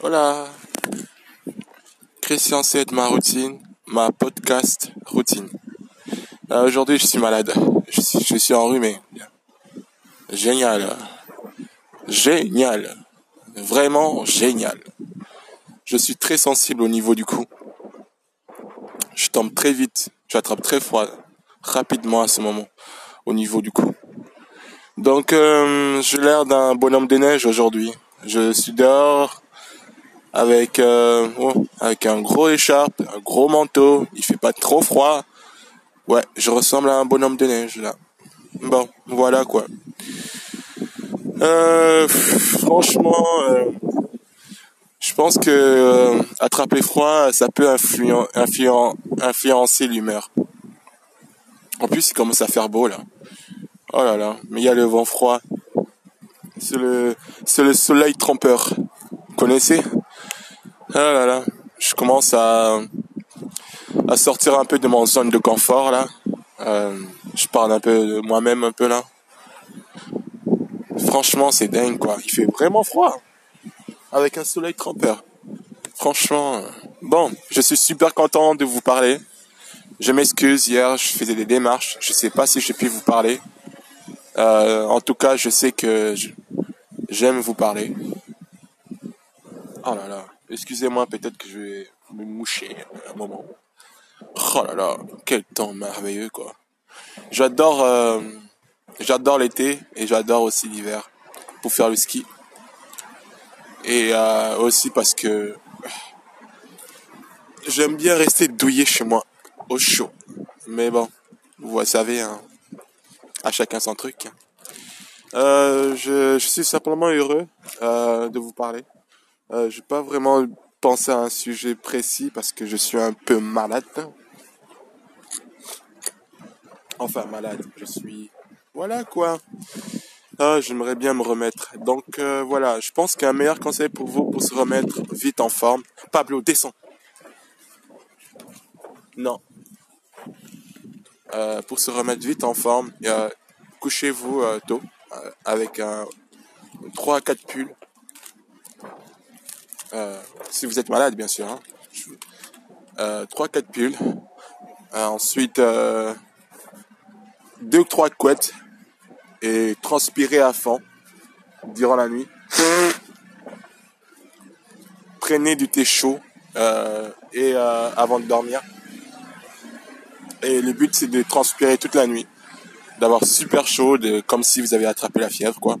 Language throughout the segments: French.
Voilà. Christian c'est ma routine, ma podcast routine. Euh, Aujourd'hui, je suis malade. Je suis, je suis enrhumé. Génial. Génial. Vraiment génial. Je suis très sensible au niveau du cou. Je tombe très vite. J'attrape très froid. Rapidement à ce moment. Au niveau du cou. Donc, euh, j'ai l'air d'un bonhomme de neige aujourd'hui. Je suis dehors avec euh, avec un gros écharpe, un gros manteau. Il fait pas trop froid. Ouais, je ressemble à un bonhomme de neige là. Bon, voilà quoi. Euh, franchement, euh, je pense que attraper froid, ça peut influen- influen- influencer l'humeur. En plus, il commence à faire beau là. Oh là là, mais il y a le vent froid. C'est le, c'est le soleil trompeur. Vous connaissez? Ah là là, je commence à, à sortir un peu de mon zone de confort là. Euh, je parle un peu de moi-même un peu là. Franchement, c'est dingue quoi. Il fait vraiment froid avec un soleil trompeur. Franchement, euh, bon, je suis super content de vous parler. Je m'excuse, hier je faisais des démarches. Je sais pas si j'ai pu vous parler. Euh, en tout cas, je sais que j'aime vous parler. Oh là là, excusez-moi, peut-être que je vais me moucher un moment. Oh là là, quel temps merveilleux quoi. J'adore, euh, j'adore l'été et j'adore aussi l'hiver pour faire le ski. Et euh, aussi parce que j'aime bien rester douillé chez moi, au chaud. Mais bon, vous savez, hein, à chacun son truc. Euh, je, suis simplement heureux de vous parler. Euh, je n'ai pas vraiment pensé à un sujet précis parce que je suis un peu malade. Enfin malade, je suis... Voilà quoi. Ah, j'aimerais bien me remettre. Donc euh, voilà, je pense qu'un meilleur conseil pour vous pour se remettre vite en forme. Pablo, descends. Non. Euh, pour se remettre vite en forme, couchez-vous tôt avec un 3 à 4 pulls. Euh, si vous êtes malade, bien sûr. Hein. Euh, 3 4 pulls. Euh, ensuite, euh, 2 3 couettes et transpirez à fond durant la nuit. Prenez du thé chaud euh, et euh, avant de dormir. Et le but c'est de transpirer toute la nuit, d'avoir super chaud, de, comme si vous avez attrapé la fièvre quoi.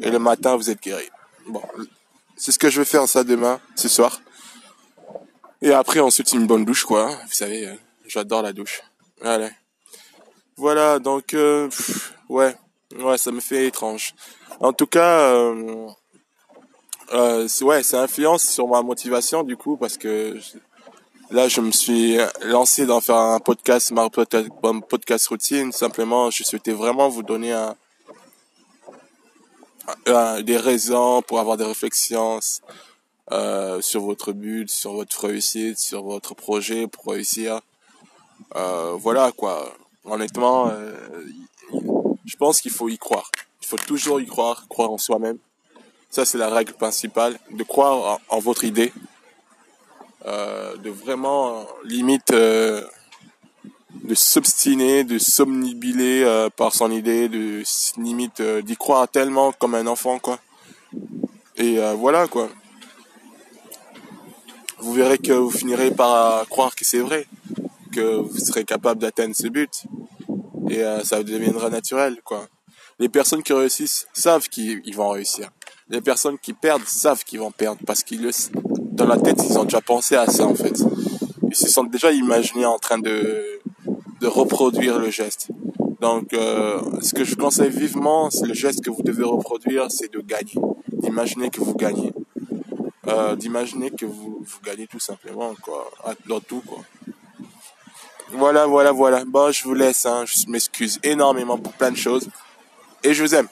Et le matin vous êtes guéri. Bon, c'est ce que je vais faire ça demain, ce soir. Et après ensuite une bonne douche quoi. Vous savez, euh, j'adore la douche. Allez. Voilà donc euh, ouais. Ouais, ça me fait étrange. En tout cas, euh, ouais, ça influence sur ma motivation du coup parce que là, je me suis lancé dans faire un podcast, ma podcast routine. Simplement, je souhaitais vraiment vous donner un, un- des raisons pour avoir des réflexions euh, sur votre but, sur votre réussite, sur votre projet pour réussir. Euh, voilà quoi. Honnêtement. Euh, je pense qu'il faut y croire. Il faut toujours y croire, croire en soi-même. Ça, c'est la règle principale, de croire en, votre idée, euh, de vraiment, euh, limite, euh, de s'obstiner, de somnibuler euh, par son idée, de limite euh, d'y croire tellement comme un enfant, quoi. Et euh, voilà, quoi. Vous verrez que vous finirez par croire que c'est vrai, que vous serez capable d'atteindre ce but et ça deviendra naturel quoi. Les personnes qui réussissent savent qu'ils ils vont réussir. Les personnes qui perdent savent qu'ils vont perdre parce qu'ils dans la tête ils ont déjà pensé à ça en fait. Ils se sont déjà imaginés en train de de reproduire le geste. Donc euh, ce que je conseille vivement, c'est le geste que vous devez reproduire, c'est de gagner, d'imaginer que vous gagnez, euh, d'imaginer que vous vous gagnez tout simplement quoi, dans tout quoi. Voilà, voilà, voilà. Bon, je vous laisse. Hein. Je m'excuse énormément pour plein de choses. Et je vous aime.